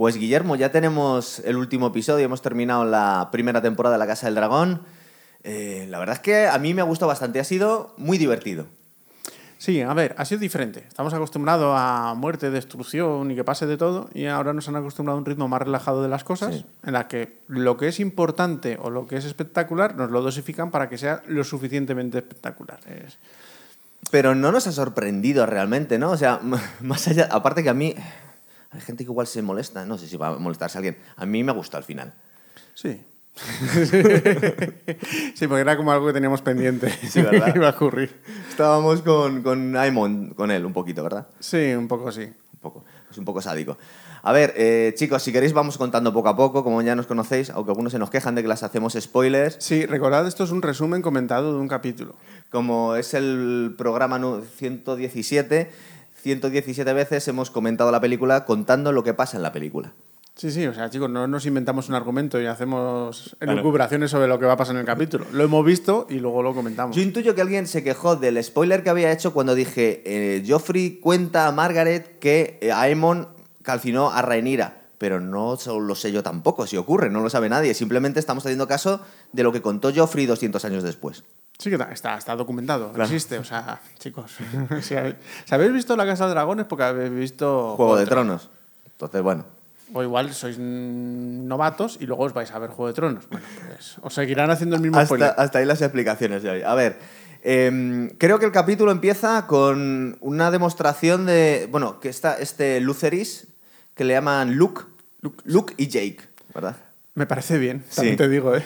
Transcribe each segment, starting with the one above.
Pues Guillermo, ya tenemos el último episodio, hemos terminado la primera temporada de La Casa del Dragón. Eh, la verdad es que a mí me ha gustado bastante, ha sido muy divertido. Sí, a ver, ha sido diferente. Estamos acostumbrados a muerte, destrucción y que pase de todo, y ahora nos han acostumbrado a un ritmo más relajado de las cosas, Sí. en la que lo que es importante o lo que es espectacular nos lo dosifican para que sea lo suficientemente espectacular. Es- Pero no nos ha sorprendido realmente, ¿no? O sea, más allá, aparte que a mí, hay gente que igual se molesta, no sé si va a molestarse a alguien. A mí me gustó al final. Sí. sí, porque era como algo que teníamos pendiente. Sí, ¿verdad? Iba a ocurrir. Estábamos con, con Aemon, con él un poquito, ¿verdad? Sí, un poco sí. Un poco, es un poco sádico. A ver, eh, chicos, si queréis vamos contando poco a poco, como ya nos conocéis, aunque algunos se nos quejan de que las hacemos spoilers. Sí, recordad, esto es un resumen comentado de un capítulo. Como es el programa nu- 117, 117 veces hemos comentado la película contando lo que pasa en la película. Sí, sí, o sea, chicos, no nos inventamos un argumento y hacemos Claro. elucubraciones sobre lo que va a pasar en el capítulo. Lo hemos visto y luego lo comentamos. Yo intuyo que alguien se quejó del spoiler que había hecho cuando dije eh, Joffrey cuenta a Margaret que eh, Aemon calcinó a Rhaenyra. Pero no lo sé yo tampoco, si ocurre, no lo sabe nadie. Simplemente estamos haciendo caso de lo que contó Joffrey 200 años después. Sí que está, está, documentado, Claro. existe. O sea, chicos, si, habéis, si habéis visto La Casa de Dragones porque habéis visto... Juego de Tro- Tronos. Entonces, bueno. O igual sois novatos y luego os vais a ver Juego de Tronos. Bueno, pues os seguirán haciendo el mismo Hasta, spoiler. hasta ahí las explicaciones de hoy. A ver, em, creo que el capítulo empieza con una demostración de. Bueno, que está este Luceris, que le llaman Luke. Luke, y Jake, ¿verdad? Me parece bien, Sí. también te digo, ¿eh?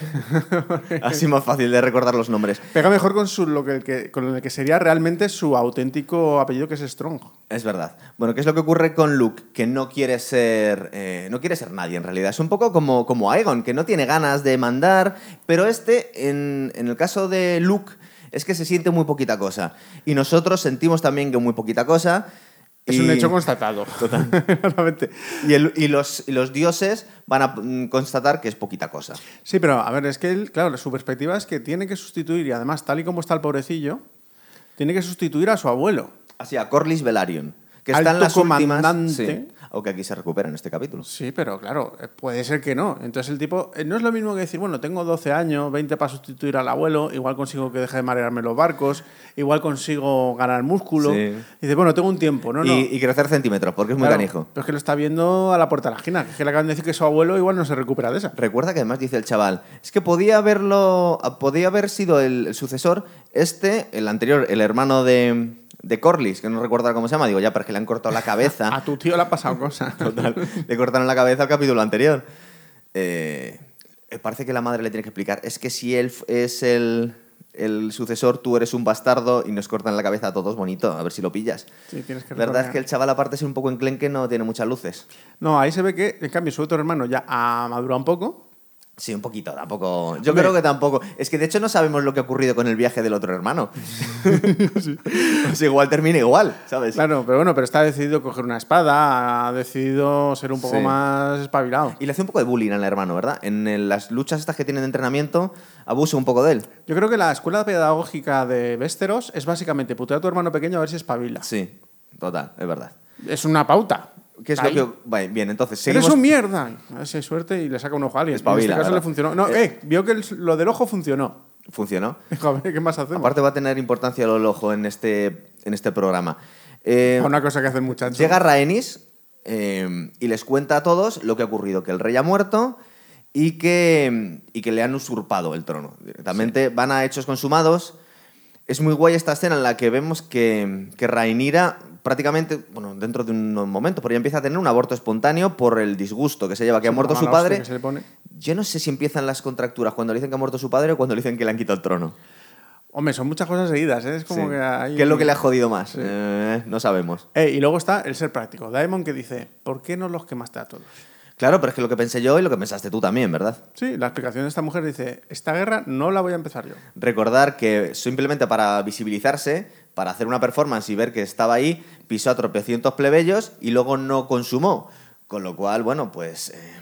Así más fácil de recordar los nombres. Pega mejor con, su, lo que, que- con el que sería realmente su auténtico apellido, que es Strong. Es verdad. Bueno, ¿qué es lo que ocurre con Luke? Que no quiere ser. eh, no quiere ser nadie en realidad. Es un poco como, como Aegon, que no tiene ganas de mandar. Pero este, en, en el caso de Luke, es que se siente muy poquita cosa. Y nosotros sentimos también que muy poquita cosa. Es y- un hecho constatado. Totalmente. Y, el- y los, y los dioses van a mm, constatar que es poquita cosa. Sí, pero a ver, es que él, claro, su perspectiva es que tiene que sustituir, y además, tal y como está el pobrecillo, tiene que sustituir a su abuelo. Así, a Corlys Velaryon. Que está en Alto las últimas. comandante. Sí, aunque aquí se recupera en este capítulo. Sí, pero claro, eh, puede ser que no. Entonces el tipo, eh, no es lo mismo que decir, bueno, tengo 12 años, 20 para sustituir al abuelo, igual consigo que deje de marearme los barcos, igual consigo ganar músculo. Sí. Y dice, bueno, tengo un tiempo, ¿no? no. Y, y crecer centímetros, porque es muy canijo. Pero es que lo está viendo a la puerta de la esquina, que es que le acaban de decir que su abuelo igual no se recupera de esa. Recuerda que además dice el chaval, es que podía haberlo, podía haber sido el, el sucesor, este, el anterior, el hermano de, de Corlys, que no recuerdo cómo se llama, digo ya, pero es que le han cortado la cabeza. A tu tío le ha pasado cosas. Total, le cortaron la cabeza al capítulo anterior. Eh, parece que la madre le tiene que explicar, es que si él es el, el sucesor, tú eres un bastardo y nos cortan la cabeza a todos bonito, a ver si lo pillas. Sí, tienes que La verdad es que el chaval aparte es un poco enclenque, no tiene muchas luces. No, ahí se ve que, en cambio, su otro hermano ya ha madurado un poco. Sí, un poquito, tampoco. Yo Hombre. creo que tampoco. Es que de hecho no sabemos lo que ha ocurrido con el viaje del otro hermano. Pues igual termina igual, ¿sabes? Claro, pero bueno, pero está decidido coger una espada, ha decidido ser un poco Sí. más espabilado. Y le hace un poco de bullying al hermano, ¿verdad? En las luchas estas que tienen de entrenamiento, abusa un poco de él. Yo creo que la escuela pedagógica de Westeros es básicamente putear a tu hermano pequeño a ver si espabila. Sí, total, es verdad. Es una pauta. ¿Qué es Ahí. lo que.? Vale, bien, entonces Eres seguimos. un mierda. A ver si hay suerte y le saca un ojo a alguien. Espabila, en este caso ¿verdad? le funcionó. No, eh, vio que el- lo del ojo funcionó. Funcionó. Ver, ¿qué más hacemos? Aparte va a tener importancia el ojo en este, en este programa. Eh, Una cosa que hace el muchacho. Llega Rhaenys eh, y les cuenta a todos lo que ha ocurrido, que el rey ha muerto y que, y que le han usurpado el trono. Directamente van a hechos consumados. Es muy guay esta escena en la que vemos que, que Rhaenyra prácticamente, bueno, dentro de un momento, pero ya empieza a tener un aborto espontáneo por el disgusto que se lleva, que ha muerto su padre. que se le pone. Yo no sé si empiezan las contracturas cuando le dicen que ha muerto su padre o cuando le dicen que le han quitado el trono. Hombre, son muchas cosas seguidas, ¿eh? Es como Sí. que hay... ¿Qué es lo que le ha jodido más? Eh, no sabemos. Eh, y luego está el ser práctico. Daemon que dice, ¿por qué no los quemaste a todos? Claro, pero es que lo que pensé yo y lo que pensaste tú también, ¿verdad? Sí, la explicación de esta mujer dice, esta guerra no la voy a empezar yo. Recordar que simplemente para visibilizarse, para hacer una performance y ver que estaba ahí, pisó a tropecientos plebeyos y luego no consumó. Con lo cual, bueno, pues eh,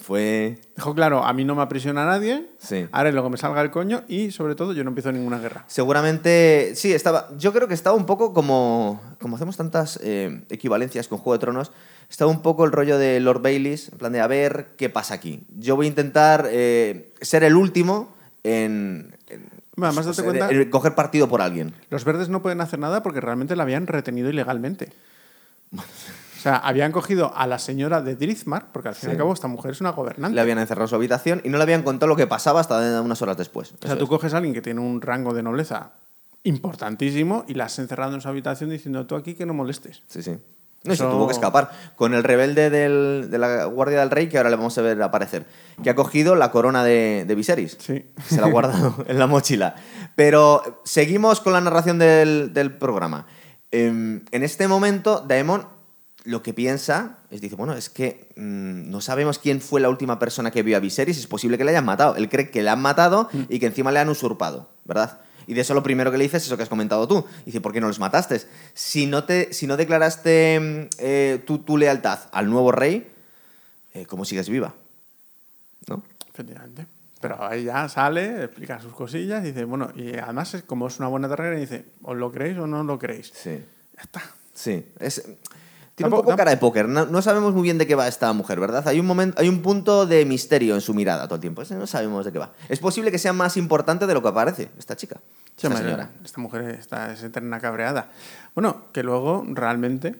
fue... Dijo, claro, a mí no me aprisiona nadie, Sí. haré lo que me salga el coño y sobre todo yo no empiezo ninguna guerra. Seguramente, sí, estaba. Yo creo que estaba un poco como. Como hacemos tantas eh, equivalencias con Juego de Tronos, Está un poco el rollo de Lord Baileys, en plan de a ver qué pasa aquí. Yo voy a intentar eh, ser el último en, en- además, pues, date en- cuenta- en coger partido por alguien. Los verdes no pueden hacer nada porque realmente la habían retenido ilegalmente. O sea, habían cogido a la señora de Drizmar, porque al fin y al cabo esta mujer es una gobernante. Le habían encerrado en su habitación y no le habían contado lo que pasaba hasta unas horas después. O sea, tú es. coges a alguien que tiene un rango de nobleza importantísimo y la has encerrado en su habitación diciendo tú aquí que no molestes. Sí, sí. No, y se tuvo que escapar. Con el rebelde del- de la Guardia del Rey, que ahora le vamos a ver aparecer, que ha cogido la corona de, de Viserys. Sí. Se la ha guardado en la mochila. Pero seguimos con la narración del, del programa. Em, en este momento, Daemon lo que piensa es, dice, bueno, es que mm, no sabemos quién fue la última persona que vio a Viserys, es posible que le hayan matado. Él cree que le han matado y que encima le han usurpado, ¿verdad? Y de eso lo primero que le dices es eso que has comentado tú. Dice, ¿por qué no los mataste? Si no, te, si no declaraste eh, tu, tu lealtad al nuevo rey, eh, ¿cómo sigues viva? ¿No? Efectivamente. Pero ahí ya sale, explica sus cosillas y dice, bueno, y además como es una buena terrera y dice, ¿os lo creéis o no lo creéis? Sí. Ya está. Sí, es, tiene un poco cara de póker. No, no sabemos muy bien de qué va esta mujer, ¿verdad? Hay un, momento, hay un punto de misterio en su mirada todo el tiempo. No sabemos de qué va. Es posible que sea más importante de lo que parece esta chica, Sí, esta señora. Esta mujer está, es eterna cabreada. Bueno, que luego realmente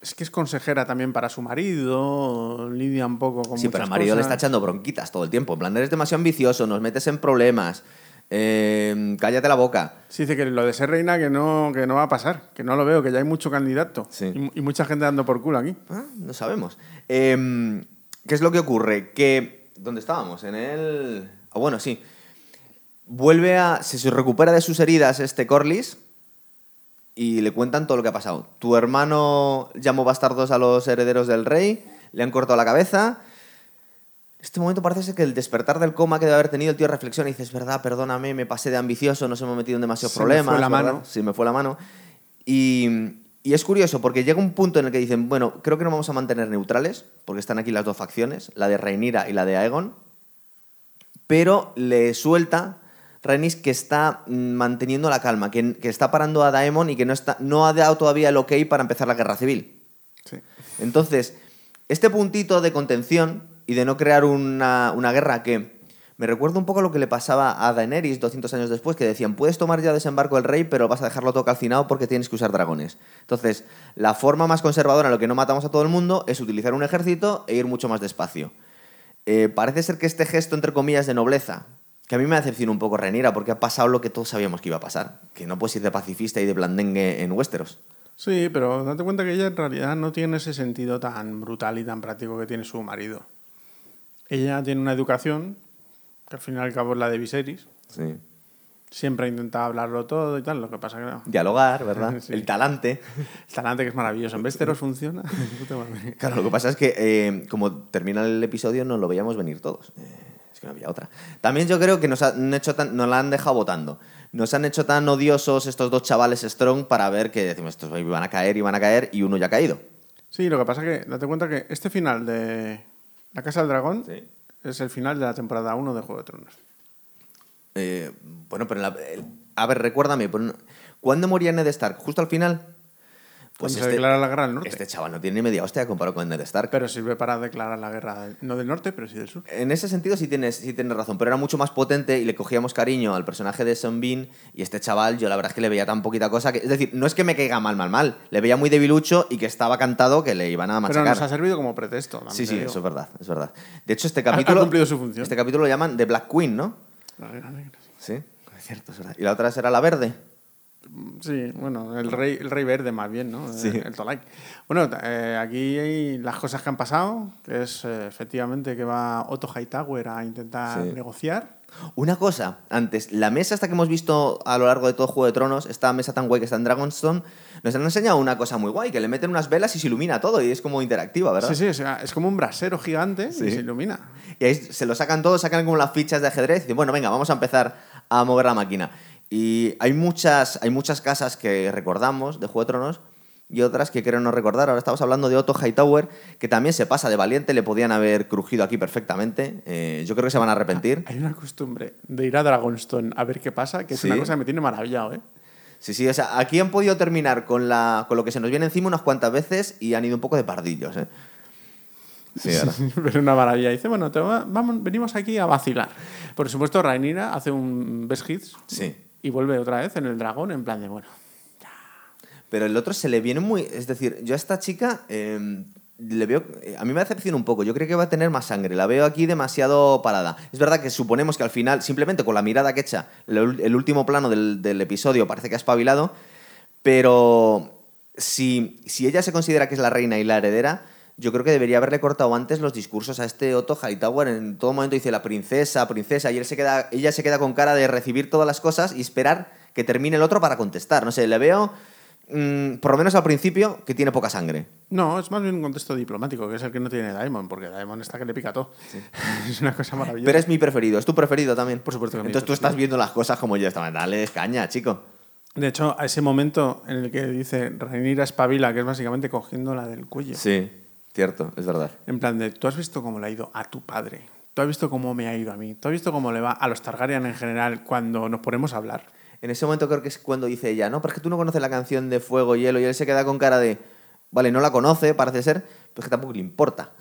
es que es consejera también para su marido, lidia un poco con Sí, pero al marido le está echando bronquitas todo el tiempo. En plan, eres demasiado ambicioso, nos metes en problemas, eh, cállate la boca. Sí, dice que lo de ser reina que no, que no va a pasar, que no lo veo, que ya hay mucho candidato Sí. y, y mucha gente dando por culo aquí. Ah, no sabemos. Em, ¿Qué es lo que ocurre? Que. ¿Dónde estábamos? En el. Ah, bueno, sí. Vuelve a. Se se recupera de sus heridas este Corlys y le cuentan todo lo que ha pasado. Tu hermano llamó bastardos a los herederos del rey, le han cortado la cabeza. Este momento parece ser que el despertar del coma que debe haber tenido el tío reflexiona y dice, es verdad, perdóname, me pasé de ambicioso, nos hemos metido en demasiados Se me problemas. fue la ¿verdad? mano. Sí, me fue la mano. Y, y es curioso porque llega un punto en el que dicen, bueno, creo que nos vamos a mantener neutrales, porque están aquí las dos facciones, la de Rhaenyra y la de Aegon, pero le suelta Rhaenys que está mm, manteniendo la calma, que, que está parando a Daemon y que no, está, no ha dado todavía el ok para empezar la guerra civil. Sí. Entonces, este puntito de contención y de no crear una, una guerra que me recuerda un poco lo que le pasaba a Daenerys 200 años después, que decían, puedes tomar ya desembarco del rey, pero vas a dejarlo todo calcinado porque tienes que usar dragones. Entonces, la forma más conservadora en lo que no matamos a todo el mundo es utilizar un ejército e ir mucho más despacio. Eh, parece ser que este gesto, entre comillas, de nobleza, que a mí me decepciona un poco Renira, porque ha pasado lo que todos sabíamos que iba a pasar, que no puedes ir de pacifista y de blandengue en Westeros. Sí, pero date cuenta que ella en realidad no tiene ese sentido tan brutal y tan práctico que tiene su marido. Ella tiene una educación, que al fin y al cabo es la de Viserys. Sí. Siempre ha intentado hablarlo todo y tal, lo que pasa que no. Dialogar, ¿verdad? Sí. El talante. El talante que es maravilloso. En Westeros funciona. Claro, lo que pasa es que eh, como termina el episodio no lo veíamos venir todos. Eh, es que no había otra. También yo creo que nos, han hecho tan- nos la han dejado votando. Nos han hecho tan odiosos estos dos chavales strong para ver que decimos estos iban a caer, iban a caer y uno ya ha caído. Sí, lo que pasa es que date cuenta que este final de La Casa del Dragón Sí. es el final de la temporada 1 de Juego de Tronos. Eh, bueno, pero en la- el- a ver, recuérdame, ¿cuándo moría Ned Stark? ¿Justo al final? Pues se declara la guerra del norte. este chaval no tiene ni media hostia comparado con Ned Stark. Pero sirve para declarar la guerra, no del norte, pero sí del sur. En ese sentido sí tienes, sí tienes razón, pero era mucho más potente y le cogíamos cariño al personaje de Son Bean y este chaval yo la verdad es que le veía tan poquita cosa que... Es decir, no es que me caiga mal, mal, mal, le veía muy debilucho y que estaba cantado que le iban a Pero machacar. nos ha servido como pretexto. sí, sí, eso es verdad, es verdad. De hecho, este ha capítulo... cumplido su función. Este capítulo lo llaman The Black Queen, ¿no? La guerra negra, Sí, sí. es cierto, es verdad. Y la otra será la verde. Sí, bueno, el rey, el rey verde más bien, ¿no? Sí. El Tolai. Bueno, eh, aquí hay las cosas que han pasado, que es eh, efectivamente que va Otto Hightower a intentar Sí. negociar. Una cosa, antes, la mesa hasta que hemos visto a lo largo de todo Juego de Tronos, esta mesa tan guay que está en Dragonstone, nos han enseñado una cosa muy guay, que le meten unas velas y se ilumina todo y es como interactiva, ¿verdad? Sí, sí, o sea, es como un brasero gigante Sí. y se ilumina. Y ahí se lo sacan todos, sacan como las fichas de ajedrez y dicen, bueno, venga, vamos a empezar a mover la máquina. Y hay muchas, hay muchas casas que recordamos de Juego de Tronos y otras que creo no recordar. Ahora estamos hablando de Otto Hightower, que también se pasa de valiente, le podían haber crujido aquí perfectamente. Eh, yo creo que se van a arrepentir. Hay una costumbre de ir a Dragonstone a ver qué pasa, que es Sí. una cosa que me tiene maravillado, ¿eh? Sí, sí, o sea, aquí han podido terminar con, la, con lo que se nos viene encima unas cuantas veces y han ido un poco de pardillos, ¿eh? Sí, ahora. Pero una maravilla. Dice, bueno, te va- vamos, venimos aquí a vacilar. Por supuesto, Rhaenyra hace un best hits Sí. Y vuelve otra vez en el dragón en plan de, bueno, Pero el otro se le viene muy. Es decir, yo a esta chica eh, le veo. eh, A mí me decepciona un poco. Yo creo que va a tener más sangre. La veo aquí demasiado parada. Es verdad que suponemos que al final, simplemente con la mirada que echa, el, último plano del, del episodio parece que ha espabilado. Pero si, si ella se considera que es la reina y la heredera. Yo creo que debería haberle cortado antes los discursos a este Otto Hightower. En todo momento dice la princesa, princesa, y él se queda, ella se queda con cara de recibir todas las cosas y esperar que termine el otro para contestar. No sé, le veo, mm, por lo menos al principio, que tiene poca sangre. No, es más bien un contexto diplomático, que es el que no tiene Daemon, porque Daemon está que le pica todo. es una cosa maravillosa. Pero es mi preferido, es tu preferido también. Por supuesto que Entonces tú estás viendo las cosas como yo estaba. Dale caña, chico. De hecho, a ese momento en el que dice Rhaenyra espabila, que es básicamente cogiéndola del cuello. Sí, cierto, es verdad. En plan de, tú has visto cómo le ha ido a tu padre. Tú has visto cómo me ha ido a mí. Tú has visto cómo le va a los Targaryen en general cuando nos ponemos a hablar. En ese momento creo que es cuando dice ella, no, pero es que tú no conoces la canción de Fuego y Hielo y él se queda con cara de, vale, no la conoce, parece ser, pero es que tampoco le importa.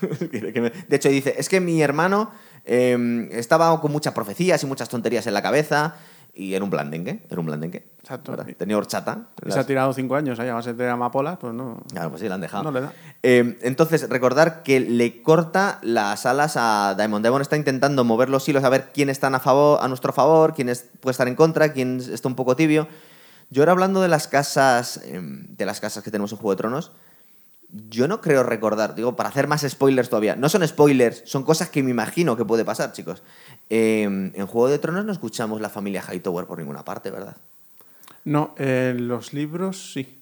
De hecho dice, es que mi hermano eh, estaba con muchas profecías y muchas tonterías en la cabeza y era un blandengue, era un blandengue. Exacto. ¿verdad? Tenía horchata. Y se ha tirado cinco años ahí a base de amapolas, pues no. Claro, pues sí, la han dejado. No le da. Eh, entonces, recordar que le corta las alas a Daemon. Daemon está intentando mover los hilos a ver quién están a, favor, a nuestro favor, quién es- puede estar en contra, quién está un poco tibio. Yo ahora hablando de las casas, eh, de las casas que tenemos en Juego de Tronos, yo no creo recordar, digo, para hacer más spoilers todavía. No son spoilers, son cosas que me imagino que puede pasar, chicos. Eh, en Juego de Tronos no escuchamos la familia Hightower por ninguna parte, ¿verdad? No, en los libros sí.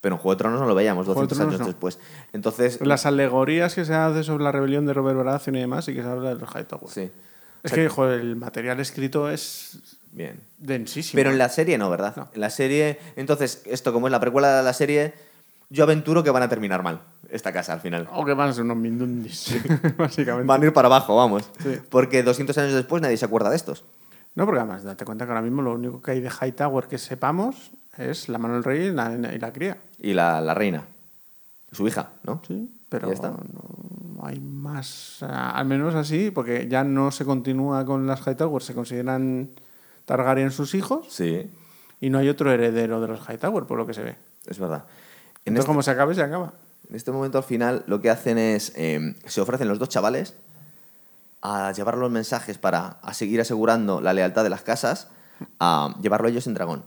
Pero en Juego de Tronos no lo veíamos Juego de 200 Tronos años no. después. Entonces, Las alegorías que se hacen sobre la rebelión de Robert Baratheon y demás, y que se habla de los Hightower. sí, Es que, joder, el material escrito es bien. densísimo. Pero en la serie no, ¿verdad? No. En la serie, entonces, esto como es la precuela de la serie, yo aventuro que van a terminar mal esta casa al final. O que van a ser unos mindundis, básicamente. Van a ir para abajo, vamos. Sí. Porque 200 años después nadie se acuerda de estos. No, porque además, date cuenta que ahora mismo lo único que hay de Hightower que sepamos es la mano del rey y la, y la cría. Y la, la reina, su hija, ¿no? Sí, pero Ya está. no hay más, ah, al menos así, porque ya no se continúa con las Hightower, se consideran Targaryen sus hijos Sí, y no hay otro heredero de los Hightower, por lo que se ve. es verdad. En Entonces, este, como se acabe, se acaba. en este momento al final lo que hacen es, eh, se ofrecen los dos chavales a llevar los mensajes para a seguir asegurando la lealtad de las casas, a llevarlo ellos en dragón.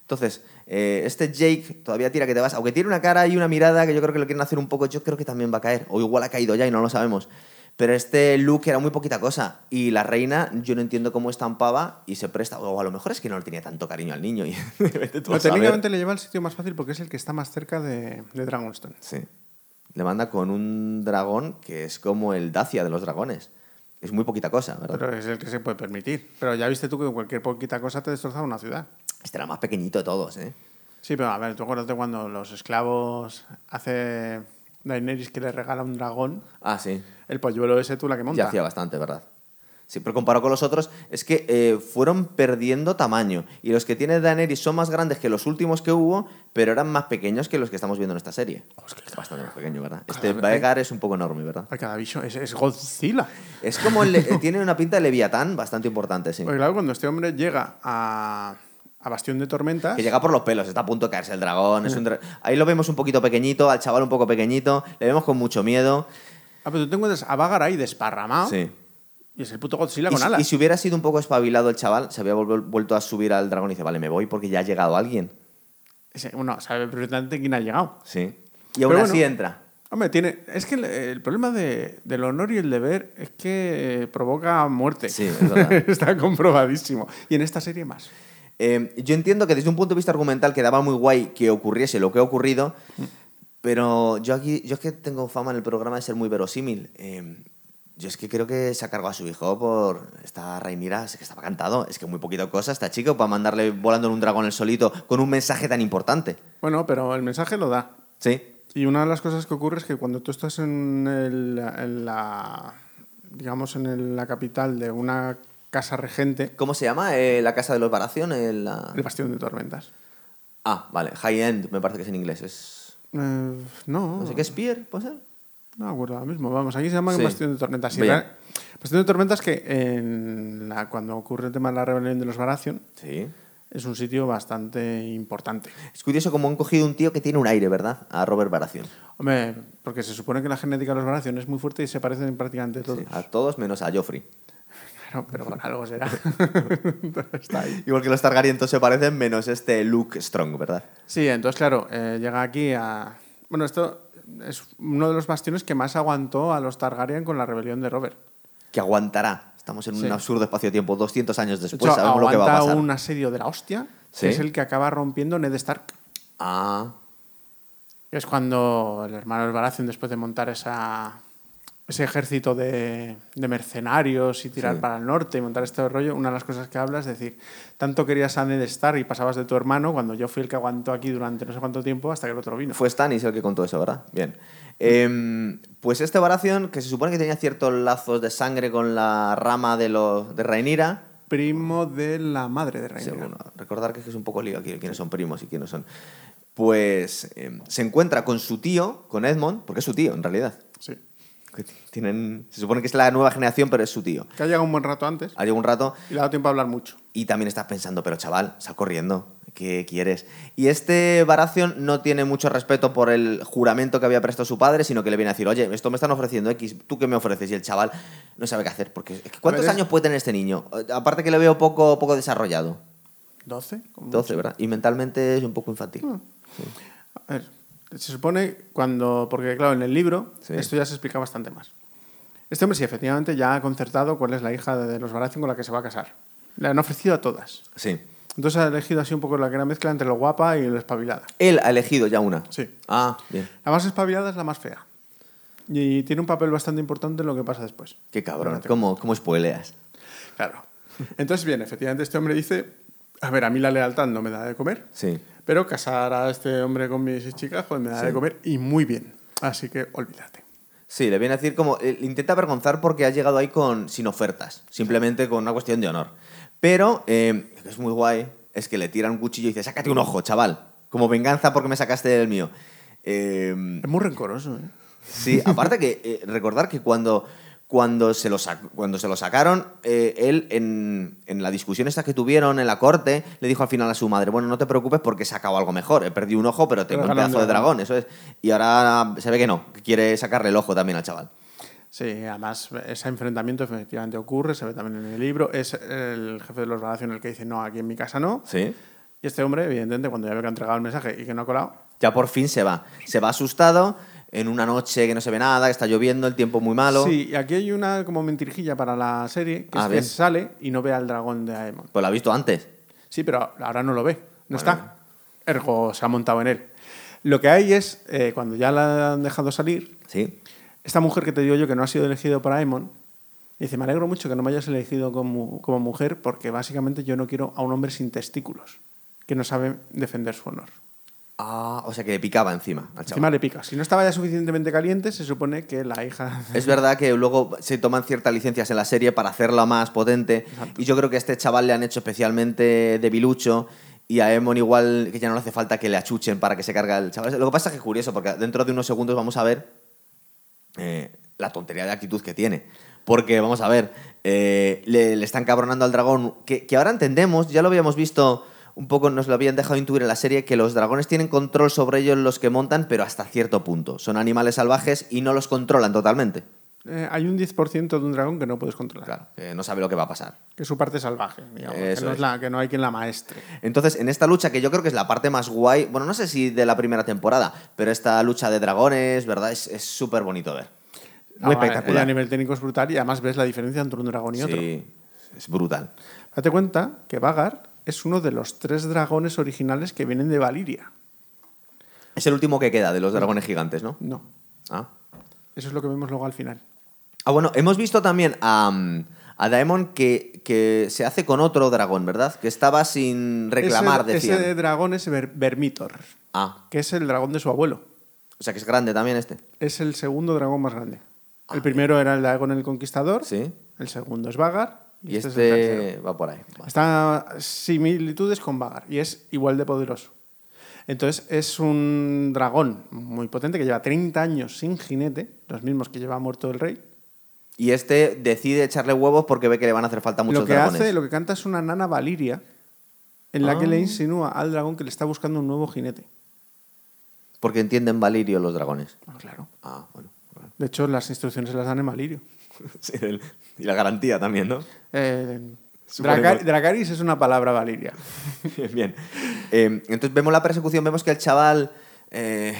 Entonces, eh, este Jake todavía tira que te vas, aunque tiene una cara y una mirada que yo creo que lo quieren hacer un poco, yo creo que también va a caer, o igual ha caído ya y no lo sabemos. Pero este Luke era muy poquita cosa y la reina yo no entiendo cómo estampaba y se presta, o a lo mejor es que no le tenía tanto cariño al niño. Y, No, técnicamente le lleva al sitio más fácil porque es el que está más cerca de, de Dragonstone. Sí. Le manda con un dragón que es como el Dacia de los dragones. Es muy poquita cosa, ¿verdad? Pero es el que se puede permitir. Pero ya viste tú que con cualquier poquita cosa te destrozaba una ciudad. Este era más pequeñito de todos, ¿eh? Sí, pero a ver, tú acuérdate cuando los esclavos hace Daenerys que le regala un dragón, Ah, sí. el polluelo ese tú la que monta. Ya hacía bastante, ¿verdad? Sí, pero comparado con los otros, es que eh, fueron perdiendo tamaño. Y los que tiene Daenerys son más grandes que los últimos que hubo, pero eran más pequeños que los que estamos viendo en esta serie. Bastante más pequeño, ¿verdad? Este Cada- Vaegar es un poco enorme, ¿verdad? Ay, cada bicho es, es Godzilla. Es como eh, tiene una pinta de Leviatán bastante importante, sí. Porque claro, cuando este hombre llega a, a Bastión de Tormentas, Que llega por los pelos, está a punto de caerse el dragón. Es un dra- Ahí lo vemos un poquito pequeñito, al chaval un poco pequeñito, le vemos con mucho miedo. ah, pero tú te encuentras a Vagar ahí desparramado Sí. y es el puto Godzilla Y, con si- alas. y si hubiera sido un poco espabilado el chaval, se había vuelto a subir al dragón y dice, vale, me voy porque ya ha llegado alguien. Ese- Bueno, sabe perfectamente quién ha llegado. Sí. Y aún Pero así bueno. entra. Hombre, tiene, es que el, el problema de- del honor y el deber es que eh, provoca muerte. Sí, es verdad. Está comprobadísimo. Y en esta serie más. Eh, yo entiendo que desde un punto de vista argumental quedaba muy guay que ocurriese lo que ha ocurrido, pero yo aquí, yo es que tengo fama en el programa de ser muy verosímil. Eh, yo es que creo que se ha cargado a su hijo por esta Rhaenyra, es que estaba cantado. Es que muy poquita cosa está chico para mandarle volando en un dragón el solito con un mensaje tan importante. Bueno, pero el mensaje lo da. Sí, Y una de las cosas que ocurre es que cuando tú estás en, el- en la, digamos, en el- la capital de una casa regente, ¿Cómo se llama? Eh, la casa de los Baratheon. eh, la- el Bastión de Tormentas. Ah, vale. High End, me parece que es en inglés. Es. Eh, no, No sé qué Spear, ¿puede ser? no me acuerdo ahora mismo. Vamos, aquí se llama Sí. Bastión de Tormentas. Sí. Bastión de Tormentas que en la- cuando ocurre el tema de la rebelión de los Baratheon Sí. es un sitio bastante importante. Es curioso cómo han cogido un tío que tiene un aire, ¿verdad? A Robert Baratheon. Hombre, porque se supone que la genética de los Baratheon es muy fuerte y se parecen prácticamente todos. Sí, a todos menos a Joffrey. Claro, pero por algo será. Está ahí. Igual que los Targaryen todos se parecen, menos este Luke Strong, ¿verdad? Sí, entonces, claro, eh, llega aquí a. Bueno, esto es uno de los bastiones que más aguantó a los Targaryen con la rebelión de Robert. Que aguantará. Estamos en Sí. un absurdo espacio-tiempo. 200 años De después hecho, sabemos lo que va a pasar. un asedio de la hostia, Sí. que es el que acaba rompiendo Ned Stark. Ah, es cuando el hermano Baratheon, después de montar esa, ese ejército de, de mercenarios y tirar Sí. para el norte y montar este rollo, una de las cosas que hablas es decir, tanto querías a Ned Stark y pasabas de tu hermano cuando yo fui el que aguantó aquí durante no sé cuánto tiempo hasta que el otro vino. fue Stannis el que contó eso, ¿verdad? Bien. Em, pues este Baratheon, que se supone que tenía ciertos lazos de sangre con la rama de, los de Rhaenyra, Primo de la madre de Rhaenyra. Seguro. Recordar que es un poco lío aquí, quiénes son primos y quiénes son. Pues em, se encuentra con su tío, con Edmond, porque es su tío en realidad. Que Tienen, se supone que es la nueva generación, pero es su tío. Que ha llegado un buen rato antes Ha llegado un rato y le ha dado tiempo a hablar mucho. y también estás pensando, pero chaval, sal corriendo. ¿Qué quieres? Y este Baratheon no tiene mucho respeto por el juramento que había prestado su padre, sino que le viene a decir, oye, esto me están ofreciendo X, ¿tú qué me ofreces? Y el chaval no sabe qué hacer, porque es que ¿cuántos es- años puede tener este niño? Aparte que le veo poco, poco desarrollado. ¿12? Como 12, ¿verdad? Y mentalmente es un poco infantil. A ver, se supone cuando. Porque, claro, en el libro Sí. esto ya se explica bastante más. Este hombre, sí, efectivamente, ya ha concertado cuál es la hija de los Baratheon con la que se va a casar. Le han ofrecido a todas. Sí. Entonces ha elegido así un poco la gran mezcla entre lo guapa y lo espabilada. Él ha elegido ya una. Sí. Ah, bien. La más espabilada es la más fea. Y tiene un papel bastante importante en lo que pasa después. Qué cabrón. ¿Cómo, cómo spoileas? Claro. Entonces, bien, efectivamente, este hombre dice: A ver, a mí la lealtad no me da de comer, Sí. pero casar a este hombre con mis chicas, pues me da Sí. de comer y muy bien. Así que olvídate. Sí, le viene a decir como. eh, intenta avergonzar porque ha llegado ahí con, sin ofertas. Simplemente con una cuestión de honor. Pero, eh, es muy guay, es que le tira un cuchillo y dice: Sácate un ojo, chaval. Como venganza porque me sacaste del mío. Eh, Es muy rencoroso, ¿eh? Sí, aparte que eh, recordar que cuando, cuando, se, lo cuando se lo sacaron, eh, él en, en la discusión esta que tuvieron en la corte, le dijo al final a su madre, bueno, no te preocupes porque he sacado algo mejor, he perdido un ojo, pero tengo un Regala un pedazo de dragón". eso es. Y ahora se ve que no, que quiere sacarle el ojo también al chaval. Sí, además ese enfrentamiento efectivamente ocurre, se ve también en el libro. Es el jefe de los Baratheon el que dice, no, aquí en mi casa no. Sí. Y este hombre, evidentemente, cuando ya ve que ha entregado el mensaje y que no ha colado, Ya por fin se va. Se va asustado en una noche que no se ve nada, que está lloviendo, el tiempo muy malo. Sí, y aquí hay una como mentirijilla para la serie, que Ah, es bien. que sale y no ve al dragón de Aemon. Pues lo ha visto antes. Sí, pero ahora no lo ve, no Bueno. está. Ergo se ha montado en él. Lo que hay es, eh, cuando ya la han dejado salir, Sí. esta mujer que te digo yo que no ha sido elegido por Aemon, dice, me alegro mucho que no me hayas elegido como, como mujer porque básicamente yo no quiero a un hombre sin testículos, que no sabe defender su honor. Ah, o sea que le picaba encima al chaval. Encima le pica. Si no estaba ya suficientemente caliente, se supone que la hija... Es verdad que luego se toman ciertas licencias en la serie para hacerla más potente. Y yo creo que a este chaval le han hecho especialmente debilucho. Y a Emon igual que ya no le hace falta que le achuchen para que se carga el chaval. Lo que pasa es que es curioso, porque dentro de unos segundos vamos a ver eh, la tontería de actitud que tiene. Porque, vamos a ver, eh, le, le están cabronando al dragón, que, que ahora entendemos, ya lo habíamos visto un poco, nos lo habían dejado intuir en la serie, que los dragones tienen control sobre ellos los que montan, pero hasta cierto punto. Son animales salvajes y no los controlan totalmente. Eh, hay un 10% de un dragón que no puedes controlar. Claro, que no sabe lo que va a pasar. Que es su parte salvaje, digamos. Que no, es la, que no hay quien la maestre. Entonces, en esta lucha, que yo creo que es la parte más guay, bueno, no sé si de la primera temporada, pero esta lucha de dragones, ¿verdad? Es súper bonito ver. Muy Ah, espectacular. A nivel técnico es brutal y además ves la diferencia entre un dragón y otro. Sí, es brutal. Date cuenta que Vagar es uno de los tres dragones originales que vienen de Valiria. Es el último que queda de los dragones gigantes, ¿no? No, Ah. eso es lo que vemos luego al final. Ah, bueno, hemos visto también a, a Daemon que, que se hace con otro dragón, ¿verdad? Que estaba sin reclamar, decían. ese dragón es Ver- Vermitor, Ah, que es el dragón de su abuelo. o sea que es grande también este. Es el segundo dragón más grande. Ah, el primero era el Dagon el Conquistador, Sí. el segundo es Vagar y, este, es este va por ahí. Vale. Está similitudes con Vagar y es igual de poderoso. Entonces es un dragón muy potente que lleva 30 años sin jinete, los mismos que lleva muerto el rey. Y este decide echarle huevos porque ve que le van a hacer falta muchos lo que dragones. hace, lo que canta es una nana Valiria, en la que Ah. le insinúa al dragón que le está buscando un nuevo jinete. Porque entienden Valirio los dragones. Ah, claro. Ah, bueno. bueno. De hecho, las instrucciones se las dan en Valirio. Sí, el- y la garantía también, ¿no? Eh. Dracar- Dracaris es una palabra Valiria. Bien, bien. Eh, entonces vemos la persecución, vemos que el chaval eh,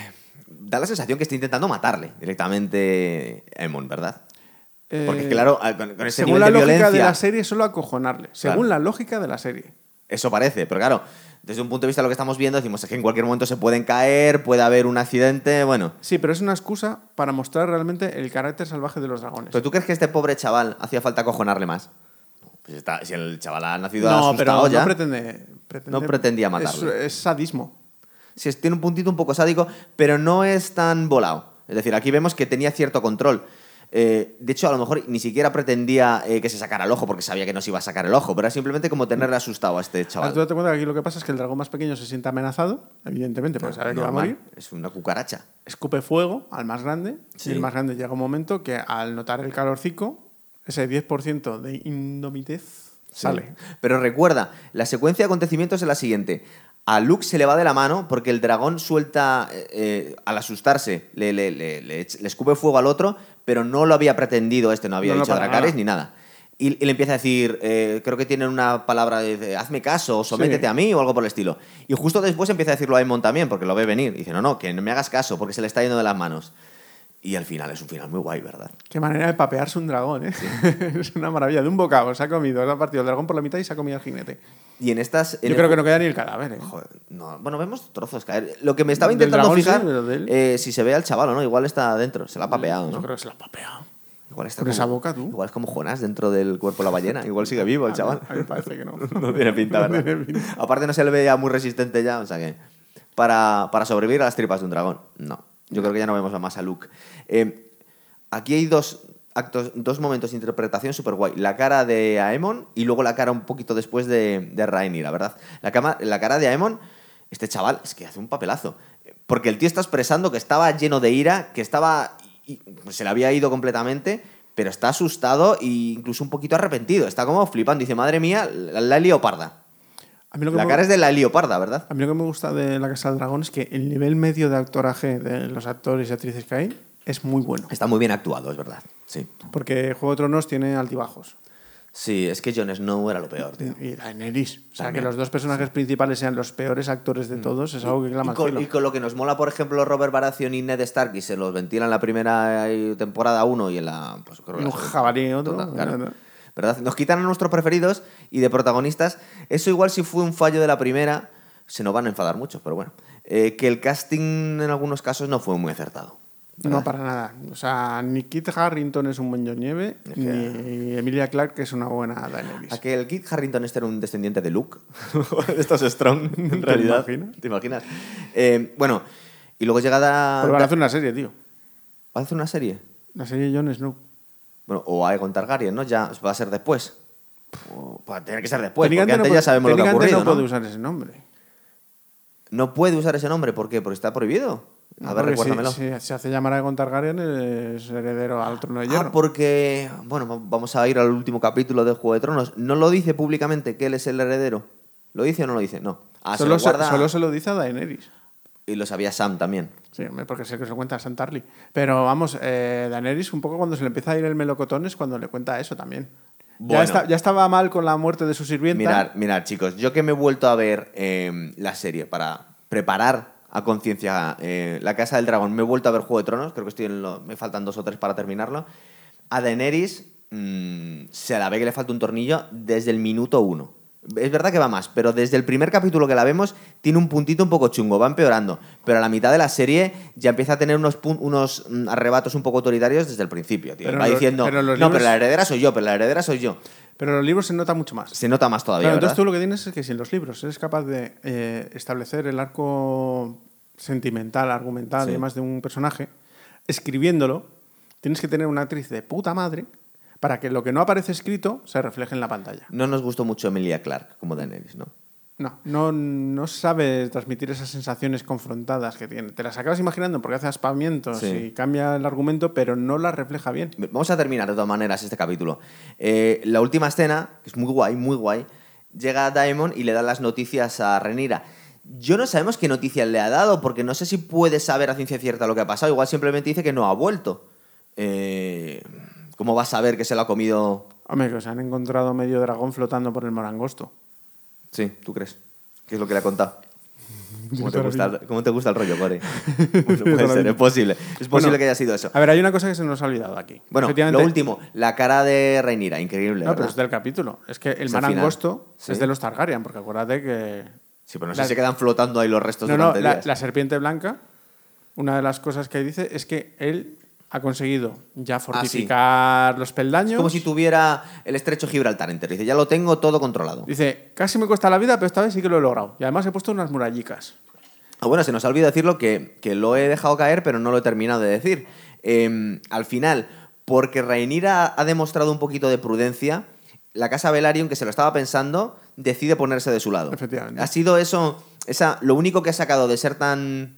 da la sensación que está intentando matarle directamente a Emon, ¿verdad? Porque claro, con, con ese según nivel la de lógica violencia, de la serie, solo acojonarle. Según la lógica de la serie. eso parece, pero claro, desde un punto de vista de lo que estamos viendo, decimos es que en cualquier momento se pueden caer, puede haber un accidente, bueno. Sí, pero es una excusa para mostrar realmente el carácter salvaje de los dragones. ¿Pero tú crees que este pobre chaval hacía falta acojonarle más? No, pues está- si el chaval ha nacido no, asustado pero ya, no pretende, pretende- No pretendía es- matarle. Es, sadismo. sí, es- tiene un puntito un poco sádico, pero no es tan volado. Es decir, aquí vemos que tenía cierto control. Eh, de hecho, a lo mejor ni siquiera pretendía eh, que se sacara el ojo porque sabía que no se iba a sacar el ojo, pero era simplemente como tenerle asustado a este chaval. tú date cuenta que aquí lo que pasa es que el dragón más pequeño se siente amenazado, evidentemente, porque sabe que va a morir. Es una cucaracha. Escupe fuego al más grande. Sí. Y el más grande llega un momento que al notar el calorcico, ese 10% de indomitez sale. Pero recuerda, la secuencia de acontecimientos es la siguiente. A Luke se le va de la mano porque el dragón suelta, eh, al asustarse, le, le- le escupe fuego al otro, pero no lo había pretendido este, no había No, no, dicho para Dracarys ni nada. Y, y le empieza a decir, eh, creo que tienen una palabra de, hazme caso, sométete Sí. a mí o algo por el estilo. Y justo después empieza a decirlo a Aemon también, porque lo ve venir. Y dice, no, no, que no me hagas caso, porque se le está yendo de las manos. Y al final es un final muy guay, ¿verdad? Qué manera de papearse un dragón, ¿eh? es una maravilla. De un bocado se ha comido, se ha partido el dragón por la mitad y se ha comido el jinete. Y en estas... en Yo el- creo que no queda ni el cadáver, ¿eh? Joder, no, bueno, vemos trozos caer. Lo que me estaba Del intentando sí, fijar, pero de él. eh, si se ve al chaval o no, igual está adentro, se la ha papeado, Yo ¿no? creo que se la ha papeado. Igual está Con como- esa boca, tú. Igual es como Jonás dentro del cuerpo de la ballena, igual sigue vivo el chaval. A mí me parece que no. No tiene pinta, No ¿verdad? tiene pinta. Aparte no se le ve ya muy resistente ya, o sea que... Para, para sobrevivir a las tripas de un dragón, no. Yo creo que ya no vemos más a Luke. Eh, aquí hay dos actos, dos momentos de interpretación súper guay. La cara de Aemon y luego la cara un poquito después de, de Rhaenyra, ¿verdad? La, la cara de Aemon, este chaval, es que hace un papelazo. Porque el tío está expresando que estaba lleno de ira, que estaba... y- se le había ido completamente, pero está asustado e incluso un poquito arrepentido. Está como flipando. Dice, madre mía, la, la leoparda. A mí, lo que La me, cara es de la leoparda, ¿verdad? a mí lo que me gusta de La Casa del Dragón es que el nivel medio de actoraje de los actores y actrices que hay es muy bueno. Está muy bien actuado, es verdad. Sí. Porque Juego de Tronos tiene altibajos. Sí, es que Jon Snow era lo peor, tío. Y Daenerys. O sea, También. que los dos personajes principales sean los peores actores de todos es algo que clama Y con, cielo. y con lo que nos mola, por ejemplo, Robert Baratheon y Ned Stark, y se los ventilan en la primera eh, temporada uno y en la. Pues, creo que la un segunda. jabalí otro. Total, claro. ¿Verdad? Nos quitan a nuestros preferidos y de protagonistas. Eso igual si fue un fallo de la primera, se nos van a enfadar mucho, pero bueno. Eh, que el casting en algunos casos no fue muy acertado. No, para nada. O sea, ni Kit Harrington es un buen John Nieve, Es que- ni Emilia Clarke es una buena Daenerys. ¿A que el Kit Harrington este era un descendiente de Luke? estos Strong, en ¿Te realidad. imaginas? ¿Te imaginas? Eh, bueno, y luego llegada... Pero van a hacer una serie, tío. ¿Va a hacer una serie? La serie Jon Snow. Bueno, o Aegon Targaryen, ¿no? Ya va a ser después. Va a tener que ser después, porque antes no ya puede- sabemos lo que ha ocurrido, no ¿no? puede usar ese nombre. No puede usar ese nombre, ¿por qué? Porque está prohibido. A No, ver, recuérdamelo. Si, si se hace llamar a Aegon Targaryen, es heredero al trono de hierro. Ah, porque, bueno, va- vamos a ir al último capítulo de Juego de Tronos. ¿No lo dice públicamente que él es el heredero? ¿Lo dice o no lo dice? No. Ah, solo, se lo guarda... se, solo se lo dice a Daenerys. Y lo sabía Sam también. Sí, porque sé que se lo cuenta a Santarli. Pero vamos, eh, Daenerys, un poco cuando se le empieza a ir el melocotón es cuando le cuenta eso también. Bueno. Ya, está- ya estaba mal con la muerte de su sirvienta. Mirad, mirad, chicos, yo que me he vuelto a ver eh, la serie para preparar a conciencia eh, La Casa del Dragón, me he vuelto a ver Juego de Tronos, creo que estoy en lo- me faltan dos o tres para terminarlo. A Daenerys mm, se la ve que le falta un tornillo desde el minuto uno. Es verdad que va más, pero desde el primer capítulo que la vemos tiene un puntito un poco chungo, va empeorando. Pero a la mitad de la serie ya empieza a tener unos, unos mm, arrebatos un poco autoritarios desde el principio. tío. Pero Va lo- diciendo, pero no, pero la heredera soy yo, pero la heredera soy yo. Pero en los libros se nota mucho más. Se nota más todavía, Claro, entonces tú lo que tienes es que si en los libros eres capaz de eh, establecer el arco sentimental, argumental Sí. y demás de un personaje, escribiéndolo, tienes que tener una actriz de puta madre para que lo que no aparece escrito se refleje en la pantalla. No nos gustó mucho Emilia Clark como Daenerys, ¿no? No, no, no sabe transmitir esas sensaciones confrontadas que tiene. Te las acabas imaginando porque hace aspamientos Sí. y cambia el argumento, pero no las refleja bien. Vamos a terminar de todas maneras este capítulo. Eh, la última escena, que es muy guay, muy guay, llega Daemon y le da las noticias a Renira. Yo no sabemos qué noticias le ha dado, porque no sé si puede saber a ciencia cierta lo que ha pasado. Igual simplemente dice que no ha vuelto. Eh, ¿Cómo va a saber que se lo ha comido? Hombre, que se han encontrado medio dragón flotando por el morangosto. Sí, ¿tú crees? ¿Qué es lo que le ha contado? ¿Cómo te, gusta, el- cómo te gusta el rollo, Core? Bueno, puede ser, es posible. Es posible Bueno, que haya sido eso. A ver, hay una cosa que se nos ha olvidado aquí. Bueno, lo último, la cara de Reinira, increíble. No, pero ¿verdad? es del capítulo. Es que el Sí. es de los Targaryen, porque acuérdate que. Sí, pero no sé si se quedan flotando ahí los restos No, no, durante la, la serpiente blanca, una de las cosas que dice es que él ha conseguido ya fortificar los peldaños. Ah, Es como si tuviera el estrecho Gibraltar entero. Dice, ya lo tengo todo controlado. Dice, casi me cuesta la vida, pero esta vez sí que lo he logrado. Y además he puesto unas murallicas. Ah, bueno, se nos ha olvidado decirlo que, que lo he dejado caer, pero no lo he terminado de decir. Eh, al final, porque Rhaenyra ha demostrado un poquito de prudencia, la casa Velaryon, que se lo estaba pensando, decide ponerse de su lado. Efectivamente. Ha sido eso, esa, lo único que ha sacado de ser tan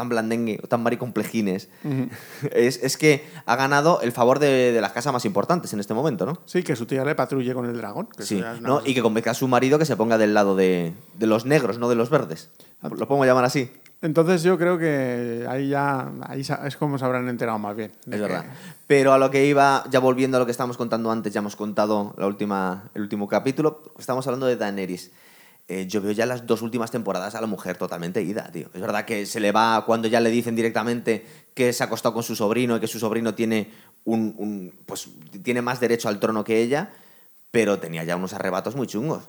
tan blandengue o tan maricomplejines es, es que ha ganado el favor de, de las casas más importantes en este momento, ¿no? Sí, que su tía le patrulle con el dragón. que Sí, ¿no? y que convenzca a su marido que se ponga del lado de, de los negros, no de los verdes. Lo podemos llamar así. Entonces yo creo que ahí ya ahí es como se habrán enterado más bien. Es que- verdad. Pero a lo que iba, ya volviendo a lo que estábamos contando antes, ya hemos contado la última, el último capítulo, estamos hablando de Daenerys. Eh, yo veo ya las dos últimas temporadas a la mujer totalmente ida, tío. Es verdad que se le va cuando ya le dicen directamente que se ha acostado con su sobrino y que su sobrino tiene un, un- pues tiene más derecho al trono que ella, pero tenía ya unos arrebatos muy chungos.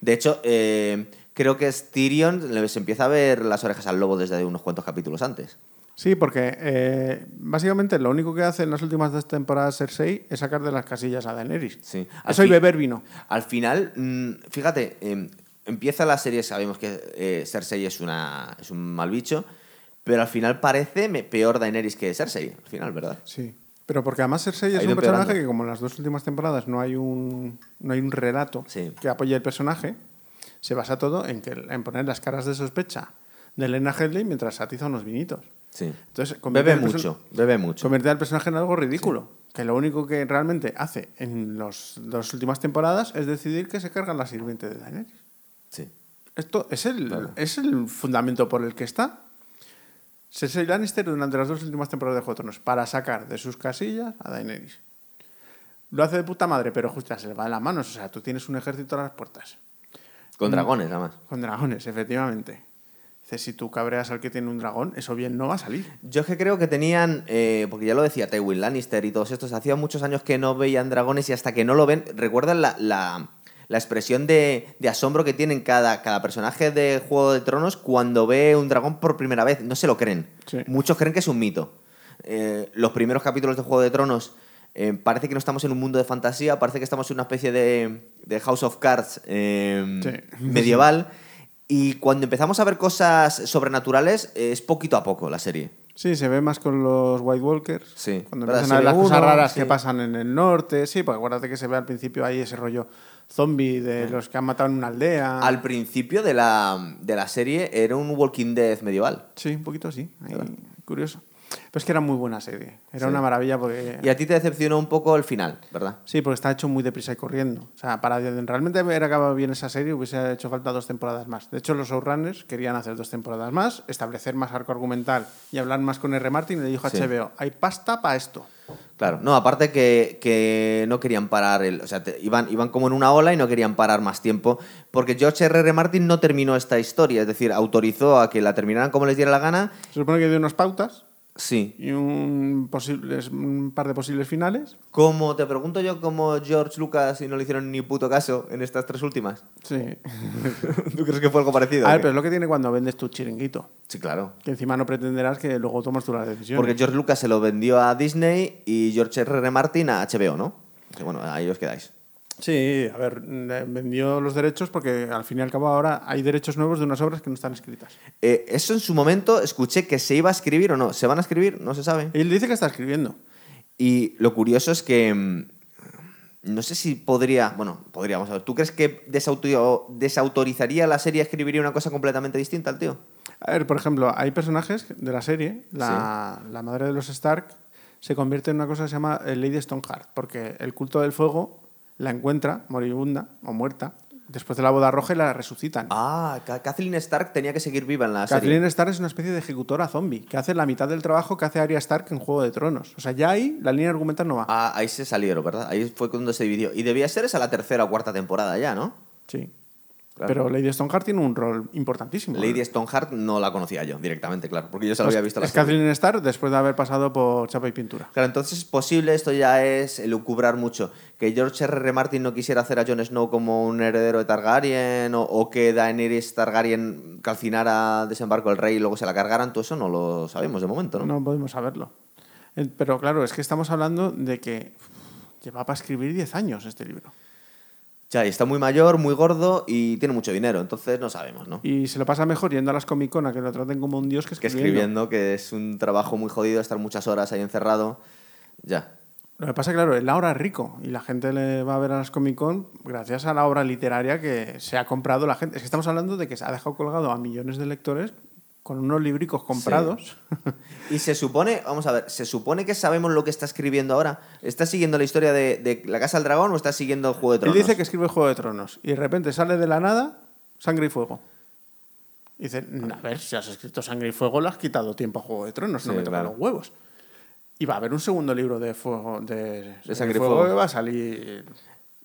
De hecho, eh, creo que es Tyrion le se empieza a ver las orejas al lobo desde unos cuantos capítulos antes. Sí, porque eh, básicamente lo único que hace en las últimas dos temporadas Cersei es sacar de las casillas a Daenerys. Sí. Eso y beber vino. Al final, mm, fíjate, em, empieza la serie, sabemos que eh, Cersei es, una, es un mal bicho, pero al final parece peor Daenerys que Cersei, al final, ¿verdad? Sí. Pero porque además Cersei Ha es un personaje empeorando. que como en las dos últimas temporadas no hay un, no hay un relato Sí. que apoye el personaje, se basa todo en, que, en poner las caras de sospecha de Lena Headley mientras atiza unos vinitos. Sí. Entonces, Bebe mucho, bebe mucho. Convierte al personaje en algo ridículo. Que lo único que realmente hace en las dos últimas temporadas es decidir que se cargan la sirviente de Daenerys. Sí. Esto es el, Claro. es el fundamento por el que está. Cersei Lannister durante las dos últimas temporadas de Juego de Tronos para sacar de sus casillas a Daenerys. Lo hace de puta madre, pero justo se le va de las manos. O sea, tú tienes un ejército a las puertas. Con dragones, además. Con dragones, efectivamente. Dice, si tú cabreas al que tiene un dragón, eso bien no va a salir. Yo es que creo que tenían, eh, porque ya lo decía Tywin Lannister y todos estos, hacía muchos años que no veían dragones y hasta que no lo ven, recuerdan la, la- la expresión de, de asombro que tienen cada, cada personaje de Juego de Tronos cuando ve un dragón por primera vez. No se lo creen. Sí. Muchos creen que es un mito. Eh, los primeros capítulos de Juego de Tronos eh, parece que no estamos en un mundo de fantasía, parece que estamos en una especie de, de House of Cards eh, Sí. medieval. Y cuando empezamos a ver cosas sobrenaturales, es poquito a poco la serie. Sí, se ve más con los White Walkers. Sí. Cuando empiezan a ver las cosas raras sí. que pasan en el norte. Sí, pues acuérdate que se ve al principio ahí ese rollo zombie de los que han matado en una aldea. Al principio de la, de la serie era un Walking Dead medieval. Sí, un poquito sí. ahí, curioso. Pero es que era muy buena serie. Era Sí. una maravilla porque... Y a ti te decepcionó un poco el final, ¿verdad? Sí, porque está hecho muy deprisa y corriendo. O sea, para realmente haber acabado bien esa serie hubiese hecho falta dos temporadas más. De hecho, los showrunners querían hacer dos temporadas más, establecer más arco argumental y hablar más con R. Martin y le dijo a Sí. HBO, hay pasta para esto. Claro, no, aparte que, que no querían parar, el, o sea, te- iban, iban como en una ola y no querían parar más tiempo, porque George R. R. Martin no terminó esta historia, es decir, autorizó a que la terminaran como les diera la gana, Se supone que dio unas pautas sí. y un, posibles, un par de posibles finales. Como te pregunto yo, como George Lucas y no le hicieron ni puto caso en estas tres últimas. Sí. ¿Tú crees que fue algo parecido? A ver, pero es lo que tiene cuando vendes tu chiringuito. Sí, claro. Que encima no pretenderás que luego tomas tú la decisión. Porque George Lucas se lo vendió a Disney y George R. R. Martin a HBO, ¿no? Que bueno, ahí os quedáis. Sí, a ver, vendió los derechos porque al fin y al cabo ahora hay derechos nuevos de unas obras que no están escritas. Eh, eso en su momento escuché que se iba a escribir o no. ¿Se van a escribir? No se sabe. Él dice que está escribiendo. Y lo curioso es que mm, No sé si podría. Bueno, podríamos a ver. ¿Tú crees que desauto- desautorizaría la serie escribiría una cosa completamente distinta al tío? A ver, por ejemplo, hay personajes de la serie, la, la madre de los Stark se convierte en una cosa que se llama Lady Stoneheart, porque el culto del fuego la encuentra moribunda o muerta después de la boda roja y la resucitan. Ah, Ka- Kathleen Stark tenía que seguir viva en la serie. Kathleen Stark es una especie de ejecutora zombie que hace la mitad del trabajo que hace Arya Stark en Juego de Tronos. O sea, ya ahí la línea argumental no va. Ah, ahí se salieron, ¿verdad? Ahí fue cuando se dividió. Y debía ser esa la tercera o cuarta temporada ya, ¿no? Sí. Claro. Pero Lady Stoneheart tiene un rol importantísimo. ¿eh? Lady Stoneheart no la conocía yo directamente, claro, porque yo solo Pues había visto la es. Kathleen Stark después de haber pasado por chapa y pintura. Claro, entonces es posible, esto ya es elucubrar mucho, que George R. R. Martin no quisiera hacer a Jon Snow como un heredero de Targaryen o, o que Daenerys Targaryen calcinara Desembarco del Rey y luego se la cargaran, todo eso no lo sabemos de momento, ¿no? No podemos saberlo. Eh, Pero claro, es que estamos hablando de que lleva para escribir 10 años este libro. Ya, y está muy mayor, muy gordo y tiene mucho dinero, entonces no sabemos, ¿no? Y se lo pasa mejor yendo a las Comic Con a que lo traten como un dios que Que escribiendo. escribiendo, que es un trabajo muy jodido, estar muchas horas ahí encerrado, ya. Lo que pasa claro, él ahora es rico y la gente le va a ver a las Comic Con gracias a la obra literaria que se ha comprado la gente. Es que estamos hablando de que se ha dejado colgado a millones de lectores con unos libricos comprados. Y se supone, vamos a ver, se supone que sabemos lo que está escribiendo ahora. ¿Está siguiendo la historia de, de La Casa del Dragón o está siguiendo el Juego de Él Tronos? dice que escribe Juego de Tronos y de repente sale de la nada Sangre y Fuego. Y dice, a ver, si has escrito Sangre y Fuego, le has quitado tiempo a Juego de Tronos, no Sí, me tocan claro. los huevos. Y va a haber un segundo libro de Fuego de, Sangre y Fuego. que va a salir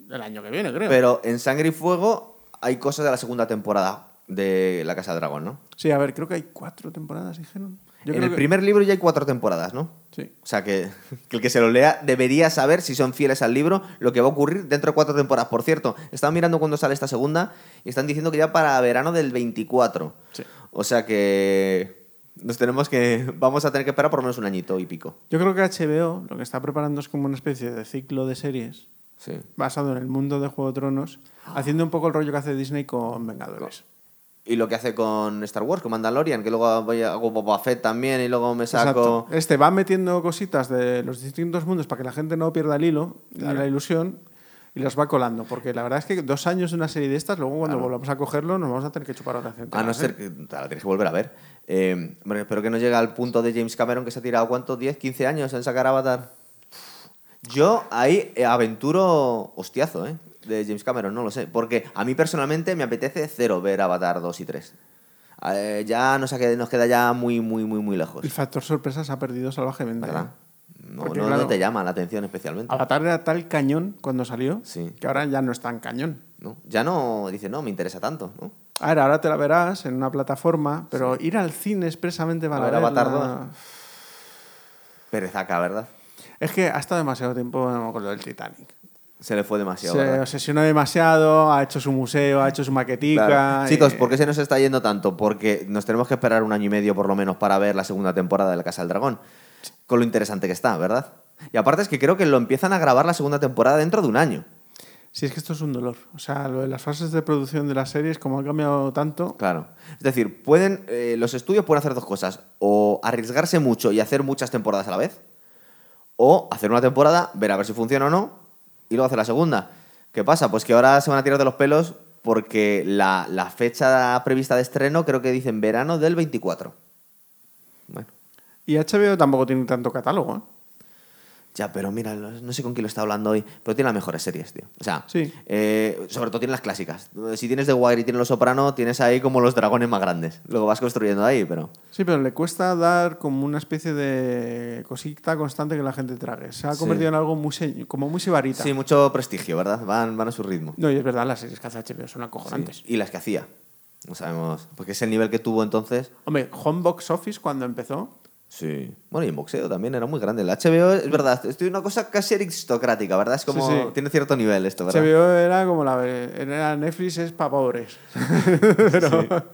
el año que viene, creo. Pero en Sangre y Fuego hay cosas de la segunda temporada de La Casa del Dragón, ¿no? Sí, a ver, creo que hay cuatro temporadas, dijeron. Yo en el que- primer libro ya hay cuatro temporadas, ¿no? Sí. O sea que, que el que se lo lea debería saber, si son fieles al libro, lo que va a ocurrir dentro de cuatro temporadas. Por cierto, estaba mirando cuándo sale esta segunda y están diciendo que ya para verano del 24. Sí. O sea que nos tenemos que. Vamos a tener que esperar por lo menos un añito y pico. Yo creo que HBO lo que está preparando es como una especie de ciclo de series Sí. basado en el mundo de Juego de Tronos, haciendo un poco el rollo que hace Disney con Vengadores. Y lo que hace con Star Wars, con Mandalorian, que luego voy a- hago Boba Fett también y luego me saco. Exacto. Este va metiendo cositas de los distintos mundos para que la gente no pierda el hilo la ilusión y las va colando. Porque la verdad es que dos años de una serie de estas, luego cuando volvamos a cogerlo, nos vamos a tener que chupar otra gente. A no ser que te la tienes que volver a ver. Eh, espero que no llegue al punto de James Cameron que se ha tirado, ¿cuánto? ¿10, 15 años en sacar Avatar? Yo ahí eh, aventuro hostiazo, ¿eh? De James Cameron, no lo sé. Porque a mí personalmente me apetece cero ver Avatar 2 y 3. Eh, ya nos, queda ya muy, muy, muy, muy lejos. El factor sorpresa se ha perdido salvajemente. ¿Verdad? ¿eh? No, Porque, no- claro, no te llama la atención especialmente. Avatar era tal cañón cuando salió Sí. que ahora ya no es tan cañón. ¿no? Ya no, dice, no, me interesa tanto, ¿no? A ver, ahora te la verás en una plataforma, pero ir al cine expresamente para A ver Avatar verla- Perezaca, ¿verdad? Es que ha estado demasiado tiempo con lo del Titanic. Se le fue demasiado. Se ¿verdad? obsesionó demasiado, ha hecho su museo, ha hecho su maquetica. Claro. y- Chicos, ¿por qué se nos está yendo tanto? Porque nos tenemos que esperar un año y medio por lo menos para ver la segunda temporada de La Casa del Dragón. Con lo interesante que está, ¿verdad? Y aparte es que creo que lo empiezan a grabar la segunda temporada dentro de un año. Sí, es que esto es un dolor. O sea, lo de las fases de producción de las series, como ha cambiado tanto, Claro. Es decir, pueden, eh, los estudios pueden hacer dos cosas. O arriesgarse mucho y hacer muchas temporadas a la vez. O hacer una temporada, ver a ver si funciona o no, y luego hacer la segunda. ¿Qué pasa? Pues que ahora se van a tirar de los pelos porque la, la fecha prevista de estreno creo que dicen verano del 24. Bueno. Y HBO tampoco tiene tanto catálogo, ¿eh? Ya, pero mira, no sé con quién lo está hablando hoy, pero tiene las mejores series, tío. O sea, Sí. eh, sobre todo tiene las clásicas. Si tienes The Wire y tienes Los Soprano, tienes ahí como los dragones más grandes. Luego vas construyendo ahí, pero... Sí, pero le cuesta dar como una especie de cosita constante que la gente trague. Se ha Sí. convertido en algo muy se- como muy sibarita. Sí, mucho prestigio, ¿verdad? Van, van a su ritmo. No, y es verdad, las series que hace HBO son acojonantes. Sí. Y las que hacía. No sabemos. Porque es el nivel que tuvo entonces. Hombre, Home Box Office cuando empezó, Sí. Bueno, y en boxeo también era muy grande. El HBO, es verdad, estoy una cosa casi aristocrática, ¿verdad? Es como. Sí, sí. Tiene cierto nivel esto, ¿verdad? HBO era como la era Netflix es para pobres. Pero-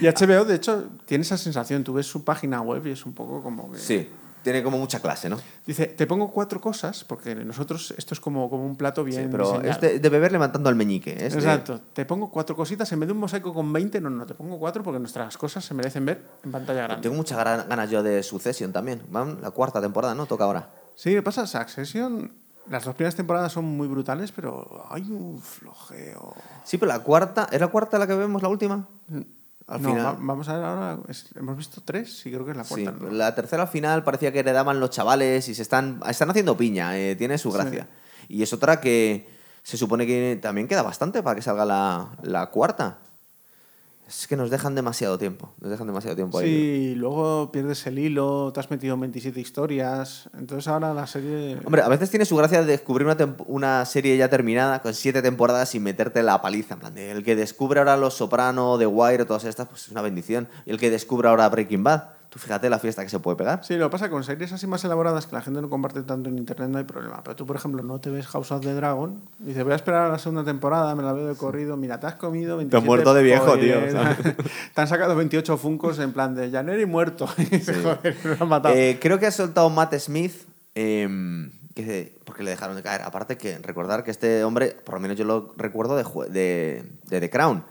Y HBO, de hecho, tiene esa sensación. Tú ves su página web y es un poco como que... Sí. Tiene como mucha clase, ¿no? Dice, te pongo cuatro cosas, porque nosotros esto es como, como un plato bien Sí, pero diseñado. es de, de beber levantando el meñique. es de- Exacto. Te pongo cuatro cositas. En vez de un mosaico con 20, no, no, te pongo cuatro porque nuestras cosas se merecen ver en pantalla grande. Tengo muchas ganas yo de Succession también. Van la cuarta temporada, ¿no? Toca ahora. Sí, ¿qué pasa? Succession Las dos primeras temporadas son muy brutales, pero hay un flojeo. Sí, pero la cuarta, ¿es la cuarta la que vemos, la última? Al no, final. va- vamos a ver ahora. es- hemos visto tres, sí, creo que es la Sí, cuarta. ¿no? la tercera al final parecía que heredaban los chavales y se están, están haciendo piña, eh, tiene su gracia. Y es otra que se supone que también queda bastante para que salga la, la cuarta. Es que nos dejan demasiado tiempo, nos dejan demasiado tiempo ahí. Sí, luego pierdes el hilo, te has metido en 27 historias. Entonces ahora la serie. Hombre, a veces tiene su gracia de descubrir una, una serie ya terminada con siete temporadas y meterte la paliza. En plan, de, el que descubre ahora Los Soprano, The Wire, todas estas, pues es una bendición. Y el que descubre ahora Breaking Bad, tú fíjate la fiesta que se puede pegar. Sí, lo que pasa con series así más elaboradas que la gente no comparte tanto en internet no hay problema. Pero tú, por ejemplo, no te ves House of the Dragon y dices, voy a esperar a la segunda temporada, me la veo de corrido. Mira, te has comido 27 muerto de viejo, tío, ¿sabes? te han sacado 28 funcos en plan de Janeri muerto. Y dices, Joder, me lo han matado. Eh, creo que ha soltado Matt Smith, em, que, porque le dejaron de caer. Aparte que recordar que este hombre, por lo menos yo lo recuerdo de, jue- de, de The Crown.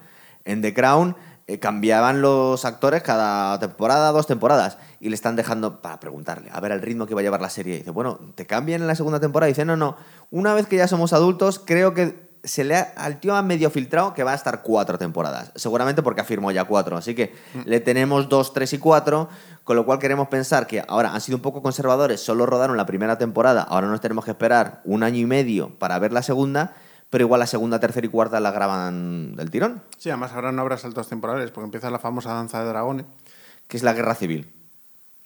En The Crown eh, cambiaban los actores cada temporada, dos temporadas, y le están dejando para preguntarle, a ver el ritmo que va a llevar la serie. Y dice, bueno, ¿te cambian en la segunda temporada? Y dice, no, no, una vez que ya somos adultos, creo que se le ha, al tío ha medio filtrado que va a estar cuatro temporadas. Seguramente porque afirmó ya cuatro. Así que le tenemos dos, tres y cuatro. Con lo cual queremos pensar que ahora han sido un poco conservadores, solo rodaron la primera temporada, ahora nos tenemos que esperar un año y medio para ver la segunda, pero igual la segunda, tercera y cuarta la graban del tirón, Sí, además ahora no habrá saltos temporales porque empieza la famosa danza de dragones. que es la guerra civil.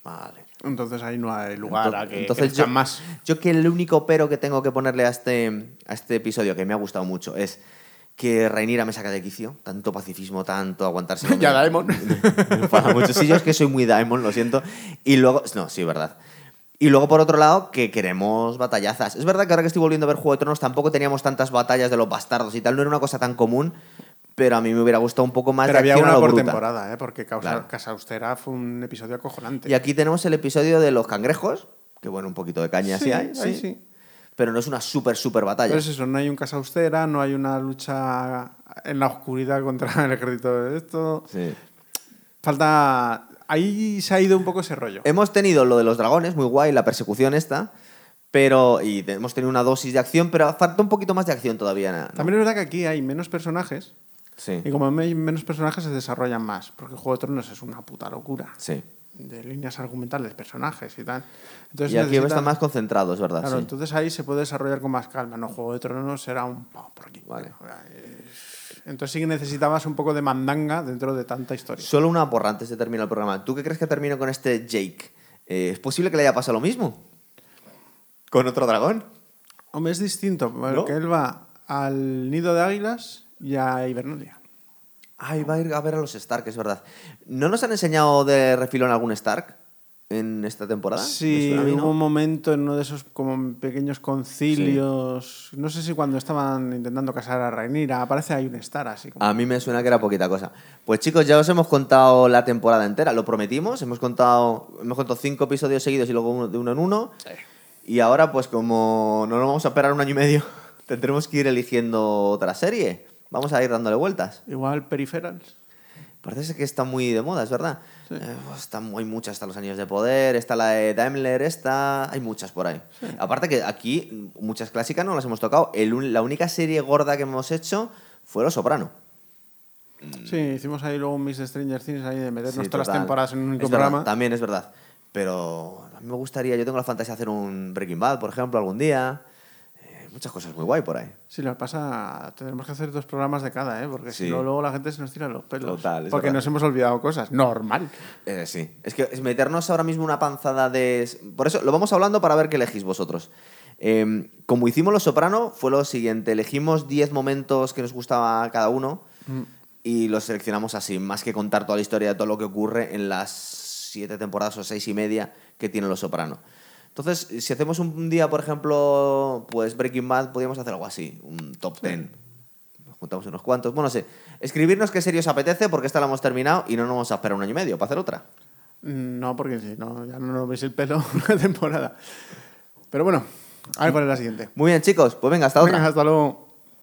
Vale. Entonces ahí no hay lugar a que Entonces yo, más. yo que el único pero que tengo que ponerle a este, a este episodio, que me ha gustado mucho, es que Rhaenyra me saca de quicio. Tanto pacifismo, tanto aguantarse. Ya, Daemon. Me enfada mucho. Sí, yo es que soy muy Daemon, lo siento. Y luego, no, sí, verdad. Y luego, por otro lado, que queremos batallazas. Es verdad que ahora que estoy volviendo a ver Juego de Tronos, tampoco teníamos tantas batallas de los bastardos y tal. No era una cosa tan común, pero a mí me hubiera gustado un poco más Pero de había acción a una lo por bruta. temporada, ¿eh? porque Causa, Claro. Casa Austera fue un episodio acojonante. Y aquí tenemos el episodio de los cangrejos, que bueno, un poquito de caña sí, Sí, hay, ahí sí. sí. Pero no es una súper, súper batalla. Pero es eso, no hay un Casa Austera, no hay una lucha en la oscuridad contra el ejército de esto. Sí. Falta... Ahí se ha ido un poco ese rollo. Hemos tenido lo de los dragones, muy guay, la persecución esta, pero y hemos tenido una dosis de acción, pero falta un poquito más de acción todavía. ¿no? También es verdad que aquí hay menos personajes Sí, y como hay menos personajes se desarrollan más, porque Juego de Tronos es una puta locura sí. de líneas argumentales, personajes y tal. Entonces y aquí necesita- está más concentrado, es verdad. Claro, sí. entonces ahí se puede desarrollar con más calma. No, Juego de Tronos será un por aquí. Vale. Entonces sí que necesitabas un poco de mandanga dentro de tanta historia. Solo una porra antes de terminar el programa. ¿Tú qué crees que termino con este Jake? Eh, ¿Es posible que le haya pasado lo mismo? ¿Con otro dragón? Hombre, es distinto, porque ¿No? él va al nido de águilas y a Hibernalia. Ay, va a ir a ver a los Stark, es verdad. ¿No nos han enseñado de refilón algún Stark en esta temporada? Sí, hubo un momento en uno de esos como pequeños concilios. No sé si cuando estaban intentando casar a Rhaenyra, aparece ahí un Star así como. A mí me suena que era poquita cosa. Pues chicos, ya os hemos contado la temporada entera, lo prometimos, hemos contado, hemos contado cinco episodios seguidos y luego uno, de uno en uno. Y ahora, pues como no nos vamos a esperar un año y medio, tendremos que ir eligiendo otra serie. Vamos a ir dándole vueltas. Igual Peripherals. Parece que está muy de moda, es verdad. Eh, pues, está, hay muchas, está Los Años de Poder, está la de Daimler, está... Hay muchas por ahí. Aparte que aquí muchas clásicas no las hemos tocado. El la única serie gorda que hemos hecho fue Los Soprano. Sí, hicimos ahí luego un Miss Stranger Things ahí de meternos Sí, todas las temporadas en un único Es verdad, programa. también es verdad. Pero a mí me gustaría, yo tengo la fantasía de hacer un Breaking Bad, por ejemplo, algún día. Muchas cosas muy guay por ahí. Sí, lo pasa, tendremos que hacer dos programas de cada, ¿eh? Porque Sí. si no, luego la gente se nos tira los pelos. Total, porque verdad. nos hemos olvidado cosas. Normal. Eh, sí. Es que es meternos ahora mismo una panzada de... Por eso lo vamos hablando para ver qué elegís vosotros. Eh, como hicimos Los Soprano, fue lo siguiente. Elegimos 10 momentos que nos gustaba a cada uno y los seleccionamos así, más que contar toda la historia de todo lo que ocurre en las siete temporadas o seis y media que tiene Los Soprano. Entonces, si hacemos un día, por ejemplo, pues Breaking Bad, podríamos hacer algo así, un top 10. Nos juntamos unos cuantos. Bueno, no sé. Escribirnos qué serie os apetece, porque esta la hemos terminado y no nos vamos a esperar un año y medio para hacer otra. No, porque si no, ya no nos veis el pelo una temporada. Pero bueno, a ver cuál es la siguiente. Muy bien, chicos. Pues venga, hasta otra. Venga, hasta luego.